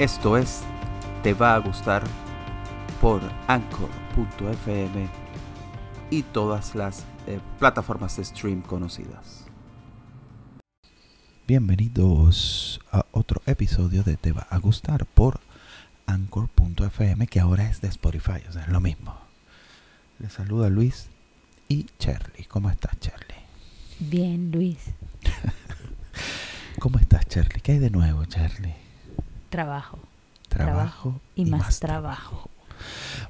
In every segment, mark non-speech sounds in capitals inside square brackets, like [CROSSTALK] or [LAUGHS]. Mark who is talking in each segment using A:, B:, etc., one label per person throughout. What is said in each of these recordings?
A: Esto es Te va a gustar por anchor.fm y todas las eh, plataformas de stream conocidas. Bienvenidos a otro episodio de Te va a gustar por anchor.fm que ahora es de Spotify, o sea, es lo mismo. Les saluda Luis y Charlie. ¿Cómo estás, Charlie?
B: Bien, Luis. [LAUGHS]
A: ¿Cómo estás, Charlie? ¿Qué hay de nuevo, Charlie?
B: Trabajo.
A: Trabajo
B: y, más, trabajo.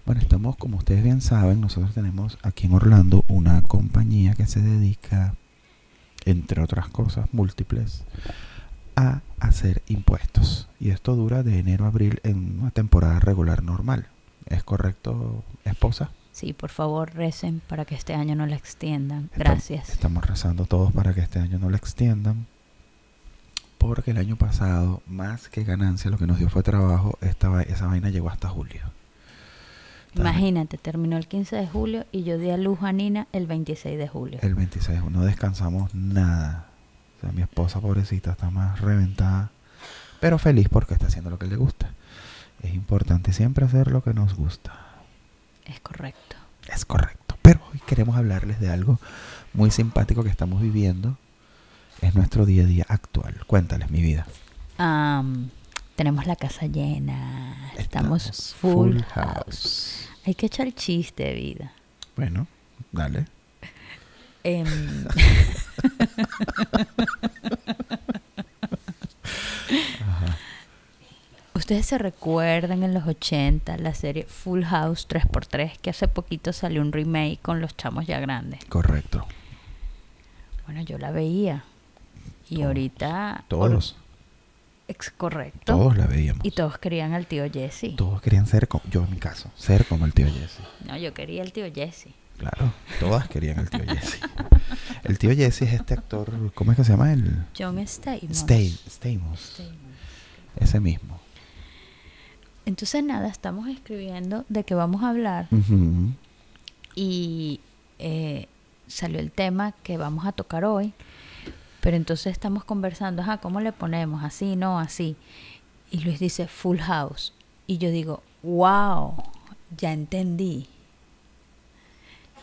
A: Bueno, estamos, como ustedes bien saben, nosotros tenemos aquí en Orlando una compañía que se dedica, entre otras cosas múltiples, a hacer impuestos. Y esto dura de enero a abril en una temporada regular normal. ¿Es correcto, esposa?
B: Sí, por favor, recen para que este año no la extiendan. Gracias.
A: Estamos rezando todos para que este año no la extiendan. Porque el año pasado, más que ganancia, lo que nos dio fue trabajo. Esta, esa vaina llegó hasta julio.
B: Imagínate, terminó el 15 de julio y yo di a luz a Nina el 26 de julio.
A: El 26 de julio. No descansamos nada. O sea, mi esposa pobrecita está más reventada. Pero feliz porque está haciendo lo que le gusta. Es importante siempre hacer lo que nos gusta.
B: Es correcto.
A: Es correcto. Pero hoy queremos hablarles de algo muy simpático que estamos viviendo es nuestro día a día actual? Cuéntales mi vida.
B: tenemos la casa llena. Estamos, full, house. Hay que echar el chiste de vida.
A: Bueno, dale.
B: Em, [LAUGHS] Ustedes se recuerdan en los 80 la serie Full House 3x3 que hace poquito salió un remake con los chamos ya grandes.
A: Correcto.
B: Bueno, yo la veía. Y ahorita...
A: Todos.
B: Es correcto.
A: Todos la veíamos.
B: Y todos querían al tío Jesse.
A: Todos querían ser como, yo en mi caso, ser como el tío Jesse.
B: No, yo quería el tío Jesse.
A: Claro, todas querían al tío Jesse. [LAUGHS] el tío Jesse es este actor, ¿cómo es que se llama? El...
B: John Stamos.
A: Stamos. Ese mismo.
B: Entonces nada, estamos escribiendo de que vamos a hablar. Y eh, salió el tema que vamos a tocar hoy pero entonces estamos conversando, ajá, ¿cómo le ponemos? Así, no, así. Y Luis dice Full House. Y yo digo, wow, ya entendí.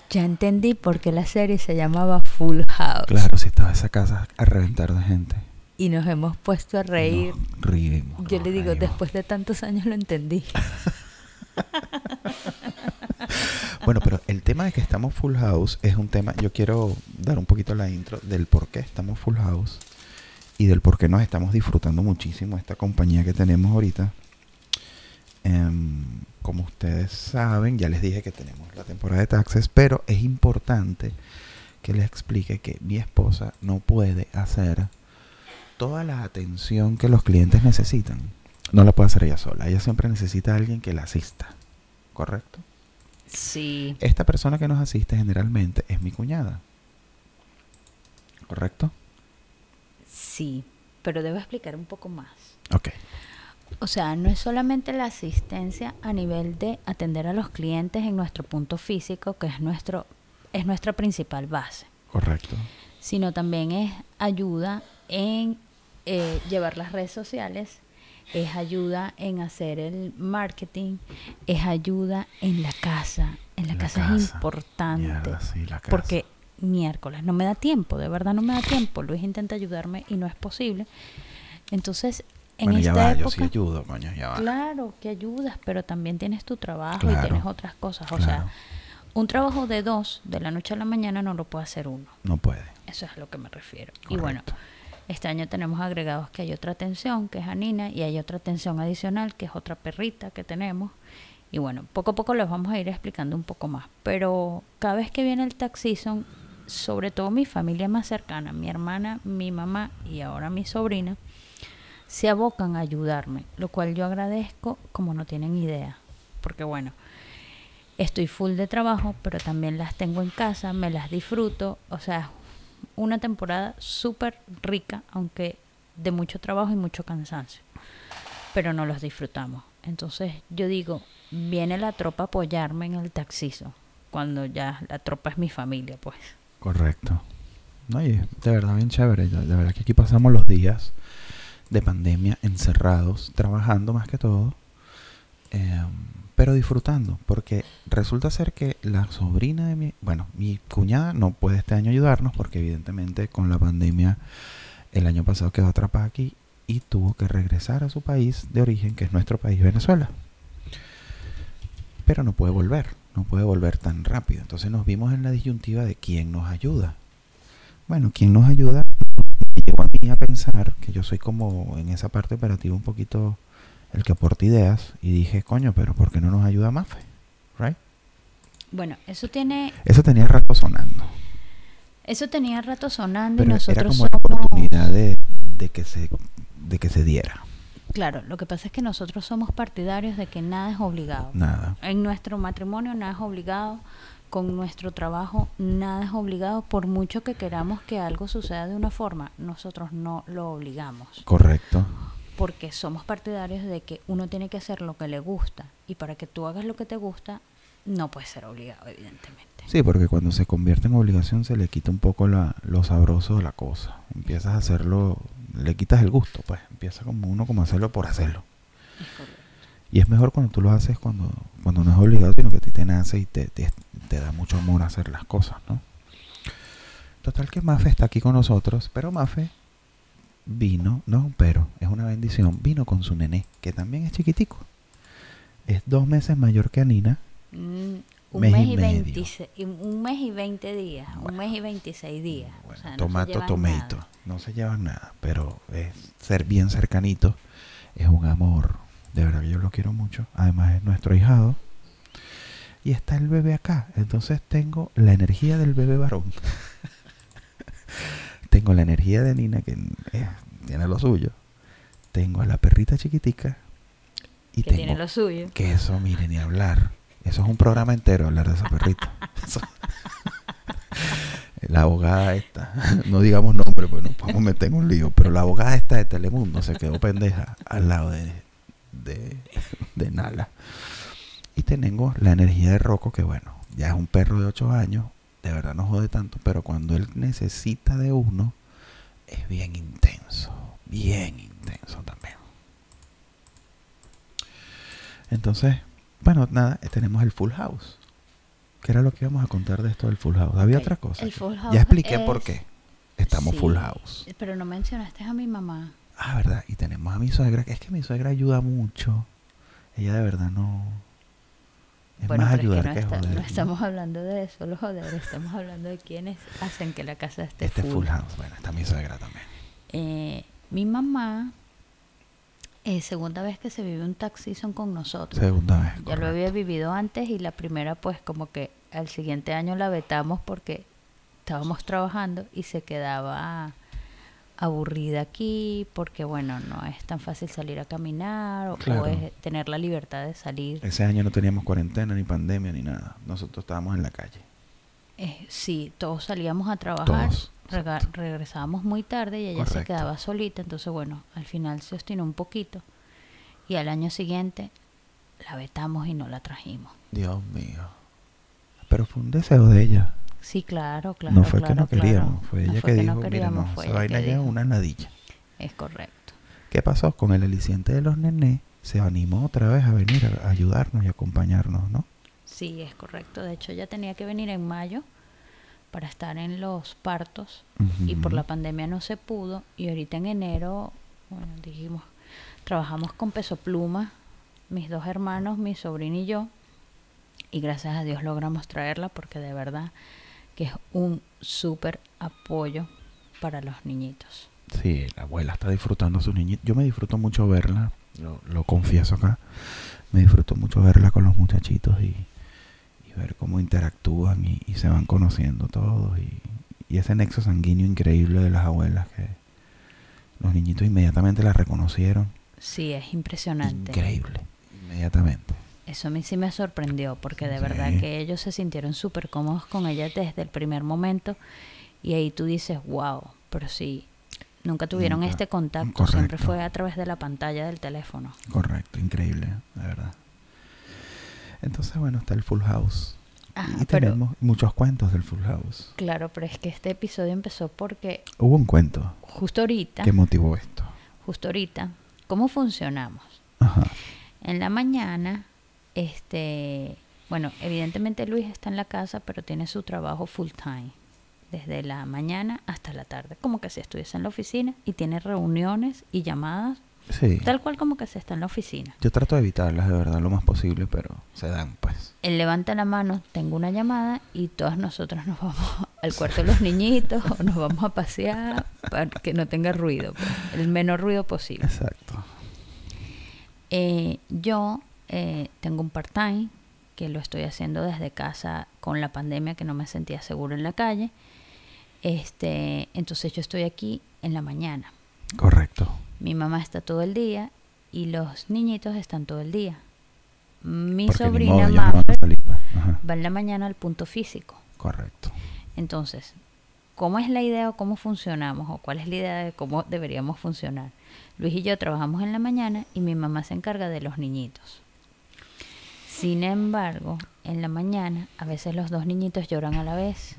B: Ya entendí por qué la serie se llamaba Full House.
A: Claro, si estaba esa casa a reventar de gente.
B: Y nos hemos puesto a reír. Yo le digo, después de tantos años lo entendí. [LAUGHS]
A: Bueno, pero el tema de que estamos full house es un tema, yo quiero dar un poquito la intro del por qué estamos full house y del por qué nos estamos disfrutando muchísimo esta compañía que tenemos ahorita. Em, como ustedes saben, ya les dije que tenemos la temporada de taxes, pero es importante que les explique que mi esposa no puede hacer toda la atención que los clientes necesitan. No la puede hacer ella sola. Ella siempre necesita a alguien que la asista. ¿Correcto?
B: Sí.
A: Esta persona que nos asiste generalmente es mi cuñada. ¿Correcto?
B: Sí, pero debo explicar un poco más.
A: Ok.
B: O sea, no es solamente la asistencia a nivel de atender a los clientes en nuestro punto físico, que es nuestro es nuestra principal base.
A: Correcto.
B: Sino también es ayuda en eh, llevar las redes sociales es ayuda en hacer el marketing, es ayuda en la casa. En la, casa, es importante. Porque miércoles no me da tiempo, de verdad no me da tiempo. Luis intenta ayudarme y no es posible. Entonces, en esta época,
A: yo sí ayudo, ya va.
B: Claro, que ayudas, pero también tienes tu trabajo y tienes otras cosas. O sea, un trabajo de dos, de la noche a la mañana, no lo puede hacer uno.
A: No puede.
B: Eso es a lo que me refiero. Y bueno, este año tenemos agregados que hay otra atención, que es Anina, y hay otra atención adicional, que es otra perrita que tenemos. Y bueno, poco a poco les vamos a ir explicando un poco más. Pero cada vez que viene el tax season, sobre todo mi familia más cercana, mi hermana, mi mamá y ahora mi sobrina, se abocan a ayudarme, lo cual yo agradezco como no tienen idea. Porque bueno, estoy full de trabajo, pero también las tengo en casa, me las disfruto, o sea, una temporada súper rica, aunque de mucho trabajo y mucho cansancio. Pero no los disfrutamos. Entonces yo digo, viene la tropa a apoyarme en el taxizo, cuando ya la tropa es mi familia, pues.
A: Correcto. No, y de verdad bien chévere. De verdad que aquí pasamos los días de pandemia encerrados, trabajando más que todo, em, pero disfrutando, porque resulta ser que la sobrina de mi, bueno, mi cuñada no puede este año ayudarnos porque evidentemente con la pandemia el año pasado quedó atrapada aquí y tuvo que regresar a su país de origen, que es nuestro país, Venezuela. Pero no puede volver, no puede volver tan rápido. Entonces nos vimos en la disyuntiva de quién nos ayuda. Bueno, quién nos ayuda me llevó a mí a pensar que yo soy como en esa parte operativa un poquito el que aporta ideas y dije, coño, pero ¿por qué no nos ayuda Mafe? Right?
B: Bueno, eso tiene...
A: Eso tenía rato sonando.
B: Eso tenía rato sonando
A: Pero
B: y nosotros
A: era como
B: somos...
A: la oportunidad de, de que se de que se diera.
B: Claro, lo que pasa es que nosotros somos partidarios de que nada es obligado.
A: Nada.
B: En nuestro matrimonio nada es obligado, con nuestro trabajo nada es obligado, por mucho que queramos que algo suceda de una forma, nosotros no lo obligamos,
A: Correcto.
B: Porque somos partidarios de que uno tiene que hacer lo que le gusta y para que tú hagas lo que te gusta no puedes ser obligado, evidentemente.
A: Sí, porque cuando se convierte en obligación se le quita un poco la, lo sabroso de la cosa. Empiezas a hacerlo, le quitas el gusto, pues. Empieza como uno como hacerlo por hacerlo.
B: Es.
A: Y es mejor cuando tú lo haces cuando, cuando no es obligado, sino que a ti te nace y te, te, te da mucho amor hacer las cosas, ¿no? Total que Mafe está aquí con nosotros, pero Mafe vino, no, pero es una bendición, vino con su nené, que también es chiquitico. Es dos meses mayor que Anina.
B: Mm, un
A: Mes
B: mes,
A: y
B: y
A: medio.
B: 26 y un mes y 20 días, un mes y 26 días. o
A: Bueno,
B: sea, no
A: tomato, tomato.
B: nada.
A: No se llevan nada, pero es ser bien cercanito. Es un amor. De verdad que yo lo quiero mucho. Además es nuestro hijado. Y está el bebé acá. Entonces tengo la energía del bebé varón. [LAUGHS] tengo la energía de Nina, que eh, tiene lo suyo. Tengo a la perrita chiquitica. Y
B: que
A: tengo
B: tiene lo suyo.
A: que eso, mire, ni hablar. Eso es un programa entero hablar de esa perrita. [LAUGHS] La abogada esta, [LAUGHS] no digamos nombre, pues nos podemos meter en un lío, pero la abogada esta de Telemundo se quedó pendeja al lado de, de, de Nala. Y tenemos la energía de Rocco, que bueno, ya es un perro de 8 años, de verdad no jode tanto, pero cuando él necesita de uno, es bien intenso, bien intenso también. Entonces, bueno, nada, tenemos el Full House. ¿Qué era lo que íbamos a contar de esto del Full House? Había otra cosa.
B: el Full House
A: ya expliqué por qué estamos
B: Sí,
A: Full House.
B: Pero no mencionaste a mi mamá.
A: Ah, verdad. Y tenemos a mi suegra, que es que mi suegra ayuda mucho. Ella de verdad no... Es
B: bueno,
A: más
B: pero
A: ayudar
B: es que no,
A: que
B: está-
A: joder.
B: no estamos hablando de solo joder, estamos hablando de quienes hacen que la casa esté
A: Este
B: full.
A: Full House. Bueno, está mi suegra también.
B: Eh, mi mamá, es segunda vez que se vive un tax season con nosotros.
A: Segunda vez.
B: Ya lo había vivido antes y la primera pues como que al siguiente año la vetamos porque estábamos trabajando y se quedaba aburrida aquí porque bueno, no es tan fácil salir a caminar o, es tener la libertad de salir.
A: Ese año no teníamos cuarentena, ni pandemia, ni nada. Nosotros estábamos en la calle.
B: Eh, sí, todos salíamos a trabajar,
A: Todos.
B: regresábamos muy tarde y ella se quedaba solita, entonces bueno, al final se obstinó un poquito y al año siguiente la vetamos y no la trajimos.
A: Dios mío. Pero fue un deseo de ella.
B: Sí, claro, claro.
A: no fue
B: claro,
A: que no
B: claro.
A: queríamos. Fue
B: No
A: ella
B: fue
A: que
B: no
A: dijo, mira,
B: queríamos,
A: no,
B: fue
A: esa vaina ya es una nadilla.
B: Es correcto.
A: ¿Qué pasó? Con el aliciente de los nenes, se animó otra vez a venir a ayudarnos y acompañarnos, ¿no?
B: Sí, es correcto. De hecho, ella tenía que venir en mayo para estar en los partos y por la pandemia no se pudo. Y ahorita en enero, bueno, dijimos, trabajamos con Peso Pluma, mis dos hermanos, mi sobrino y yo. Y gracias a Dios logramos traerla porque de verdad que es un súper apoyo para los niñitos.
A: Sí, la abuela está disfrutando a sus niñitos. Yo me disfruto mucho verla, lo, lo confieso acá. Me disfruto mucho verla con los muchachitos y, y ver cómo interactúan y, y se van conociendo todos. Y, y ese nexo sanguíneo increíble de las abuelas que los niñitos inmediatamente la reconocieron.
B: Sí, es impresionante.
A: Increíble, inmediatamente.
B: Eso a mí sí me sorprendió porque de
A: Sí.
B: verdad que ellos se sintieron súper cómodos con ella desde el primer momento y ahí tú dices, wow, pero sí, nunca tuvieron
A: Nunca.
B: este contacto, siempre fue a través de la pantalla del teléfono.
A: Correcto, increíble, la verdad. Entonces, bueno, está el Full House.
B: Ajá,
A: y
B: pero
A: tenemos muchos cuentos del Full House.
B: claro, pero es que este episodio empezó porque
A: Hubo un cuento
B: justo ahorita,
A: que motivó esto.
B: justo ahorita, ¿cómo funcionamos? En la mañana, este, bueno, evidentemente Luis está en la casa, pero tiene su trabajo full time, desde la mañana hasta la tarde, como que si estuviese en la oficina y tiene reuniones y llamadas Sí. Tal cual como que se está en la oficina.
A: Yo trato de evitarlas de verdad lo más posible, pero se dan pues.
B: Él levanta la mano, tengo una llamada y todas nosotras nos vamos [LAUGHS] al cuarto de los niñitos o [LAUGHS] nos vamos a pasear para que no tenga ruido, pues, el menor ruido posible.
A: Exacto.
B: Eh, yo eh, tengo un part-time que lo estoy haciendo desde casa con la pandemia que no me sentía seguro en la calle. Este, entonces yo estoy aquí en la mañana.
A: Correcto.
B: Mi mamá está todo el día y los niñitos están todo el día. Mi sobrina pues. va en la mañana al punto físico.
A: Correcto.
B: Entonces, ¿cómo es la idea o cómo funcionamos o cuál es la idea de cómo deberíamos funcionar? Luis y yo trabajamos en la mañana y mi mamá se encarga de los niñitos. Sin embargo, en la mañana a veces los dos niñitos lloran a la vez.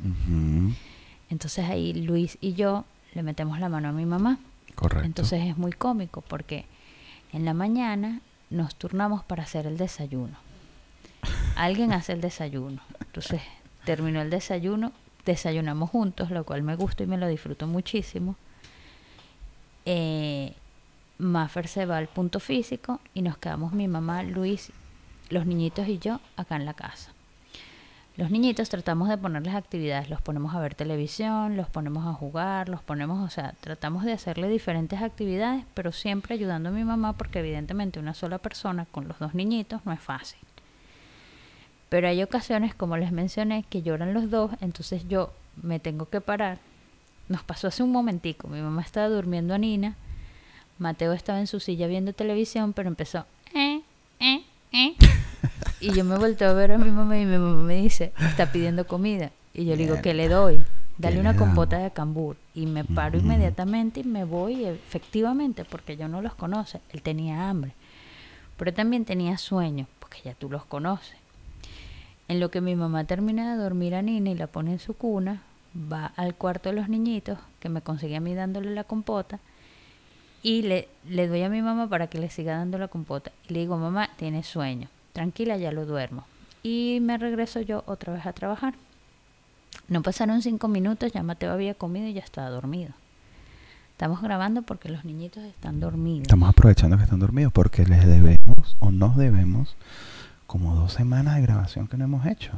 B: Entonces ahí Luis y yo le metemos la mano a mi mamá entonces es muy cómico porque en la mañana nos turnamos para hacer el desayuno. Alguien hace el desayuno. Entonces terminó el desayuno, desayunamos juntos, lo cual me gusta y me lo disfruto muchísimo. Eh, Maffer se va al punto físico y nos quedamos mi mamá, Luis, los niñitos y yo acá en la casa. Los niñitos tratamos de ponerles actividades, los ponemos a ver televisión, los ponemos a jugar, los ponemos, o sea, tratamos de hacerle diferentes actividades, pero siempre ayudando a mi mamá porque evidentemente una sola persona con los dos niñitos no es fácil. Pero hay ocasiones, como les mencioné, que lloran los dos, entonces yo me tengo que parar. Nos pasó hace un momentico, mi mamá estaba durmiendo a Nina, Mateo estaba en su silla viendo televisión, pero empezó, eh, eh, eh. Y yo me vuelto a ver a mi mamá y mi mamá me dice, está pidiendo comida. Y yo le digo, ¿qué le doy? Dale una compota de cambur. Y me paro inmediatamente y me voy, efectivamente, porque yo no los conoce. Él tenía hambre. Pero también tenía sueño, porque ya tú los conoces. En lo que mi mamá termina de dormir a Nina y la pone en su cuna, va al cuarto de los niñitos, que me consigue a mí dándole la compota, y le, le doy a mi mamá para que le siga dando la compota. Y le digo, mamá, tiene sueño tranquila, ya lo duermo. Y me regreso yo otra vez a trabajar. No pasaron cinco minutos, ya Mateo había comido y ya estaba dormido. Estamos grabando porque los niñitos están dormidos.
A: Estamos aprovechando que están dormidos porque les debemos o nos debemos como dos semanas de grabación que no hemos hecho.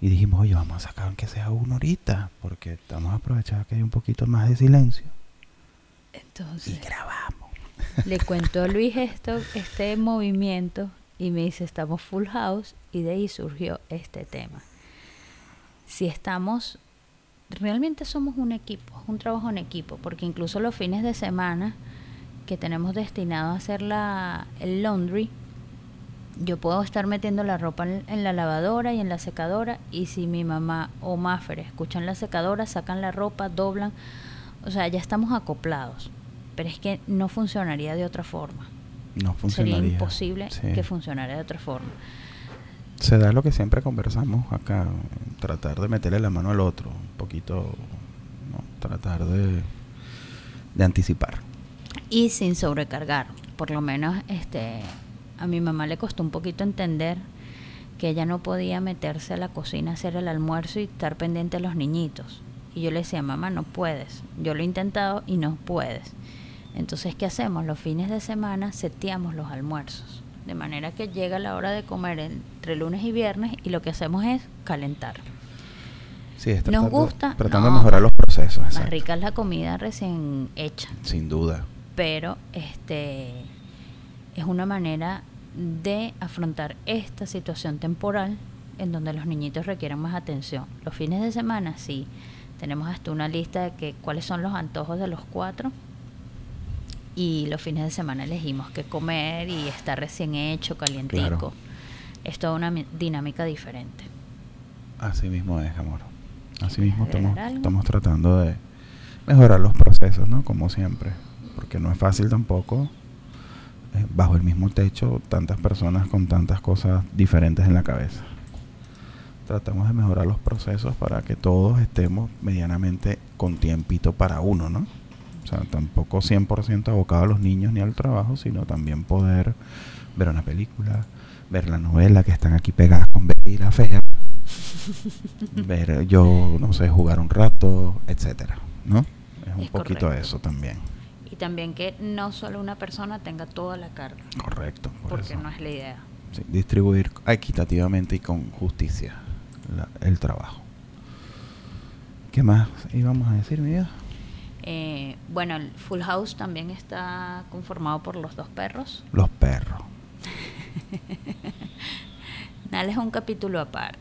A: Y dijimos, oye, vamos a sacar aunque sea uno ahorita, porque estamos aprovechando que hay un poquito más de silencio.
B: Entonces,
A: y grabamos.
B: Le cuento a Luis esto, este movimiento y me dice, estamos full house y de ahí surgió este tema. Si estamos, realmente somos un equipo, un trabajo en equipo, porque incluso los fines de semana que tenemos destinado a hacer la, el laundry, yo puedo estar metiendo la ropa en, la lavadora y en la secadora y si mi mamá o Maffer escuchan la secadora, sacan la ropa, doblan, o sea, ya estamos acoplados, pero es que no funcionaría de otra forma.
A: No funcionaría.
B: Sería imposible que funcionara de otra forma.
A: Se da lo que siempre conversamos acá, tratar de meterle la mano al otro, un poquito, tratar de, de anticipar.
B: Y sin sobrecargar, por lo menos este a mi mamá le costó un poquito entender que ella no podía meterse a la cocina a hacer el almuerzo y estar pendiente a los niñitos. Y yo le decía, mamá, no puedes. Yo lo he intentado y no puedes. Entonces, ¿qué hacemos? Los fines de semana seteamos los almuerzos. De manera que llega la hora de comer entre lunes y viernes y lo que hacemos es calentar.
A: Sí, Nos gusta. Tratando de mejorar los procesos.
B: Más rica es la comida recién hecha.
A: Sin duda.
B: Pero este es una manera de afrontar esta situación temporal en donde los niñitos requieren más atención. Los fines de semana sí, tenemos hasta una lista de que cuáles son los antojos de los cuatro y los fines de semana elegimos qué comer y está recién hecho, calientico. Es toda una dinámica diferente.
A: Así mismo es, amor. Así mismo estamos, estamos tratando de mejorar los procesos, ¿no? Como siempre. Porque no es fácil tampoco, eh, bajo el mismo techo, tantas personas con tantas cosas diferentes en la cabeza. Tratamos de mejorar los procesos para que todos estemos medianamente con tiempito para uno, ¿no? O sea, tampoco 100% abocado a los niños ni al trabajo, sino también poder ver una película, ver la novela que están aquí pegadas con Betty la fea, [LAUGHS] ver yo, no sé, jugar un rato, etcétera, ¿no? Es un poquito eso también.
B: Y también que no solo una persona tenga toda la carga.
A: Correcto.
B: porque no es la idea.
A: distribuir equitativamente y con justicia el trabajo. ¿Qué más íbamos a decir, mi vida?
B: Eh, bueno, el Full House también está conformado por los dos perros.
A: Los perros. [LAUGHS]
B: Nala es un capítulo aparte.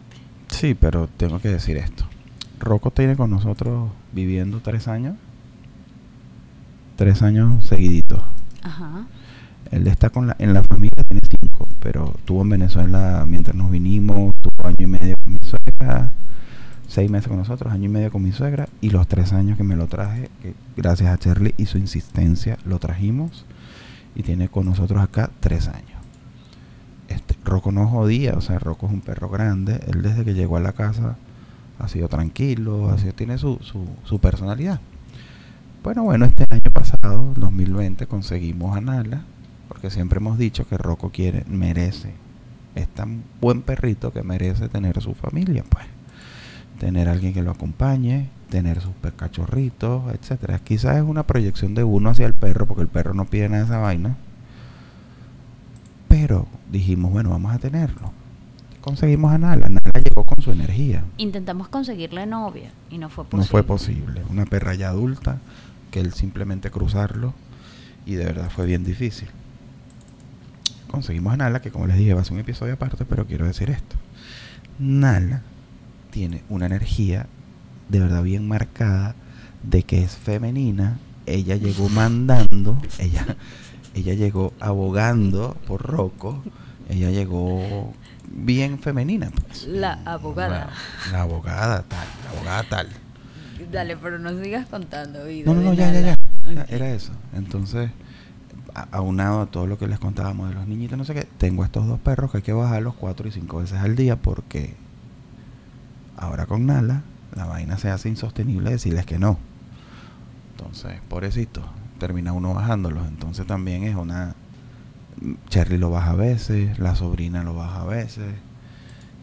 A: Sí, pero tengo que decir esto. Rocco tiene con nosotros viviendo tres años. Tres años seguiditos. Ajá. Él está con la, en la familia, tiene cinco, pero tuvo en Venezuela mientras nos vinimos, tuvo año y medio con mi suegra, seis meses con nosotros, año y medio con mi suegra, y los tres años que me lo traje, gracias a Shirley y su insistencia lo trajimos, y tiene con nosotros acá tres años. Este, Rocco no jodía, o sea, Rocco es un perro grande, él desde que llegó a la casa ha sido tranquilo, ha tiene su, su, su personalidad. Bueno, bueno, este año pasado, 2020, conseguimos a Nala, porque siempre hemos dicho que Rocco quiere, merece, es tan buen perrito que merece tener su familia, pues. Tener alguien que lo acompañe, tener sus cachorritos, etcétera. Quizás es una proyección de uno hacia el perro, porque el perro no pide nada de esa vaina. Pero dijimos, bueno, vamos a tenerlo. Conseguimos a Nala. Nala llegó con su energía.
B: Intentamos conseguirle novia y no fue posible.
A: No fue posible. Una perra ya adulta, que él simplemente cruzarlo, y de verdad fue bien difícil conseguimos a Nala, que como les dije va a ser un episodio aparte, pero quiero decir esto. Nala tiene una energía de verdad bien marcada de que es femenina. Ella llegó mandando, ella, ella llegó abogando por Rocco, ella llegó bien femenina. Pues.
B: La abogada.
A: La, abogada tal, la abogada tal.
B: Dale, pero no sigas contando. Vida
A: no, no, no, ya, ya, ya, Era eso. Entonces, aunado a todo lo que les contábamos de los niñitos, no sé qué, tengo estos dos perros que hay que bajarlos cuatro y cinco veces al día porque ahora con Nala la vaina se hace insostenible decirles que no. Entonces, pobrecito, termina uno bajándolos. Entonces también es una... Cherry lo baja a veces, la sobrina lo baja a veces.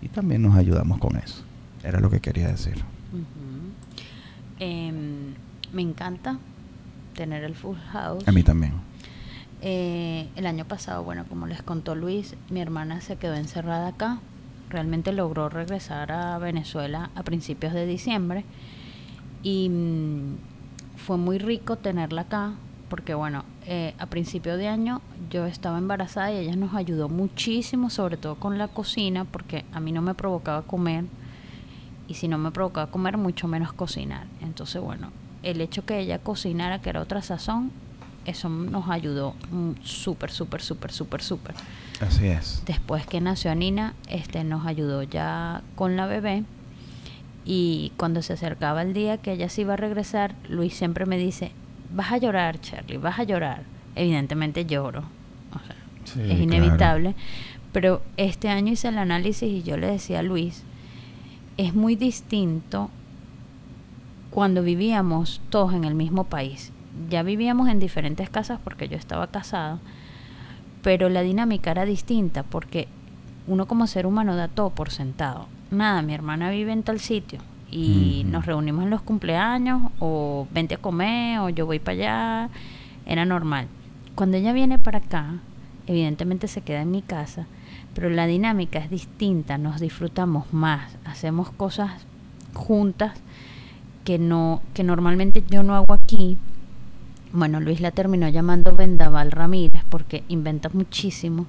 A: Y también nos ayudamos con eso. Era lo que quería decir.
B: Em, me encanta tener el full house.
A: A mí también
B: eh, el año pasado, bueno, como les contó Luis, mi hermana se quedó encerrada acá. Realmente logró regresar a Venezuela a principios de diciembre. Y mm, fue muy rico tenerla acá, porque bueno, eh, a principio de año yo estaba embarazada y ella nos ayudó muchísimo, sobre todo con la cocina, porque a mí no me provocaba comer. Y si no me provocaba comer, mucho menos cocinar. Entonces, bueno, el hecho que ella cocinara, que era otra sazón, eso nos ayudó súper, súper, súper, súper, súper.
A: Así es.
B: Después que nació Nina, este nos ayudó ya con la bebé. Y cuando se acercaba el día que ella se iba a regresar, Luis siempre me dice, vas a llorar, Charlie, vas a llorar. Evidentemente lloro. es inevitable. Pero este año hice el análisis y yo le decía a Luis, es muy distinto cuando vivíamos todos en el mismo país ya vivíamos en diferentes casas porque yo estaba casada, pero la dinámica era distinta porque uno como ser humano da todo por sentado. Nada, mi hermana vive en tal sitio y nos reunimos en los cumpleaños o vente a comer o yo voy para allá, era normal. Cuando ella viene para acá, evidentemente se queda en mi casa, pero la dinámica es distinta, nos disfrutamos más, hacemos cosas juntas que no que normalmente yo no hago aquí bueno, Luis la terminó llamando Vendaval Ramírez porque inventa muchísimo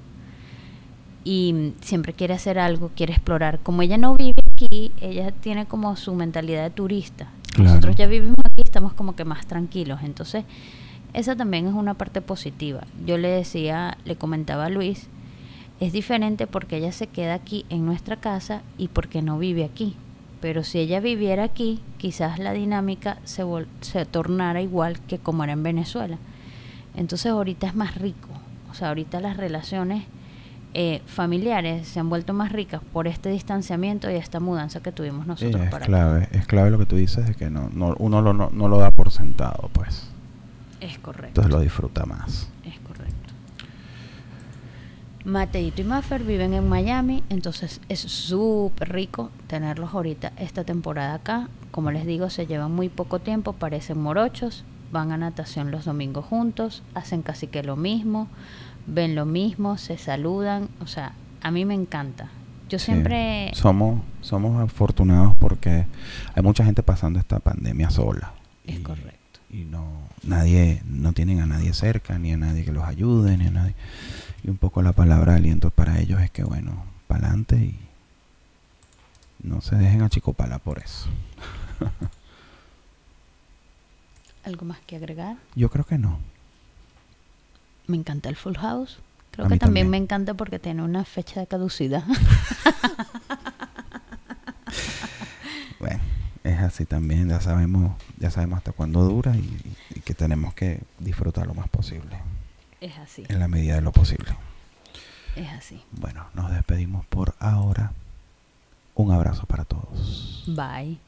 B: y siempre quiere hacer algo, quiere explorar. Como ella no vive aquí, ella tiene como su mentalidad de turista. Nosotros ya vivimos aquí, estamos como que más tranquilos. Entonces, esa también es una parte positiva. Yo le decía, le comentaba a Luis, es diferente porque ella se queda aquí en nuestra casa y porque no vive aquí. Pero si ella viviera aquí, quizás la dinámica se, se tornara igual que como era en Venezuela. Entonces ahorita es más rico. O sea, ahorita las relaciones eh, familiares se han vuelto más ricas por este distanciamiento y esta mudanza que tuvimos nosotros.
A: es clave, es clave lo que tú dices de que no, no uno lo, no, lo da por sentado, pues.
C: Es correcto.
A: Entonces lo disfruta más.
C: Es. Mateito y Maffer viven en Miami, entonces es súper rico tenerlos ahorita esta temporada acá. Como les digo, se llevan muy poco tiempo, parecen morochos, van a natación los domingos juntos, hacen casi que lo mismo, ven lo mismo, se saludan, o sea, a mí me encanta. Yo
A: Sí.
C: siempre...
A: Somos, somos afortunados porque hay mucha gente pasando esta pandemia sola.
C: Es
A: Y-
C: correcto.
A: Y no, nadie, no tienen a nadie cerca, ni a nadie que los ayude, ni a nadie. Y un poco la palabra de aliento para ellos es que, bueno, para adelante y no se dejen achicopalar por eso. [LAUGHS]
C: ¿Algo más que agregar?
A: Yo creo que no.
C: Me encanta el Full House. Creo
A: A
C: que también,
A: también.
C: me encanta porque tiene una fecha de caducidad. [LAUGHS]
A: Bueno, es así también, ya sabemos, ya sabemos hasta cuándo dura y, y que tenemos que disfrutar lo más posible,
C: es así,
A: en la medida de lo posible.
C: es así.
A: Bueno, nos despedimos por ahora. Un abrazo para todos.
C: Bye.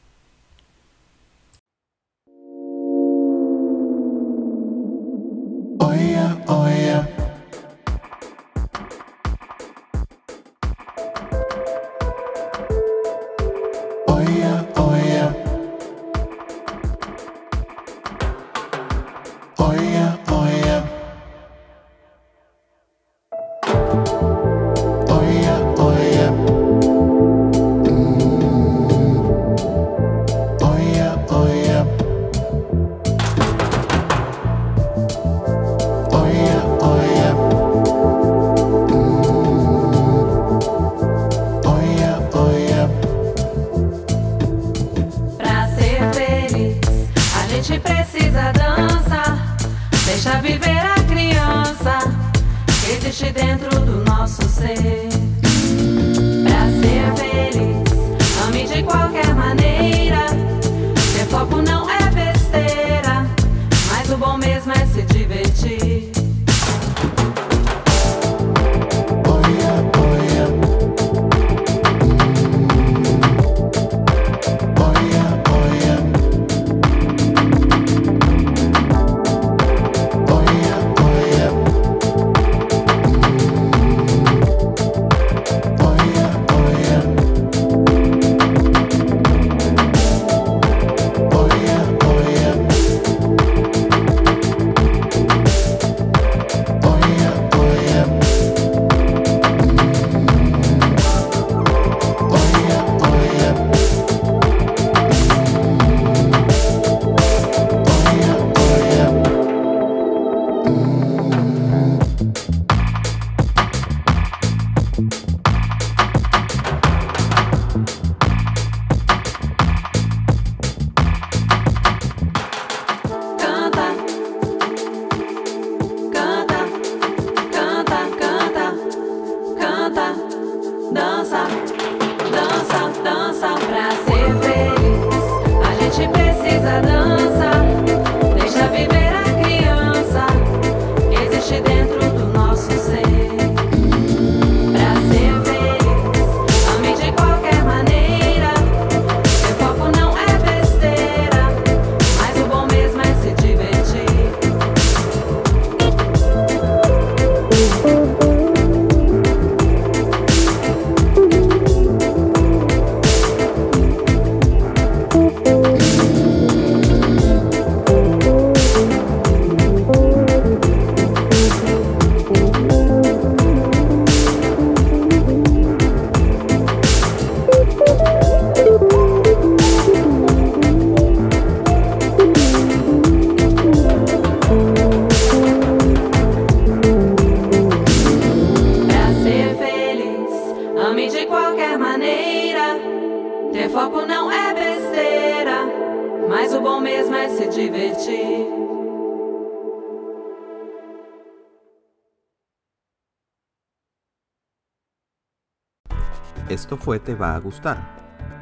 D: Fue Te va a gustar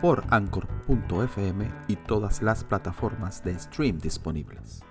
D: por anchor.fm y todas las plataformas de stream disponibles.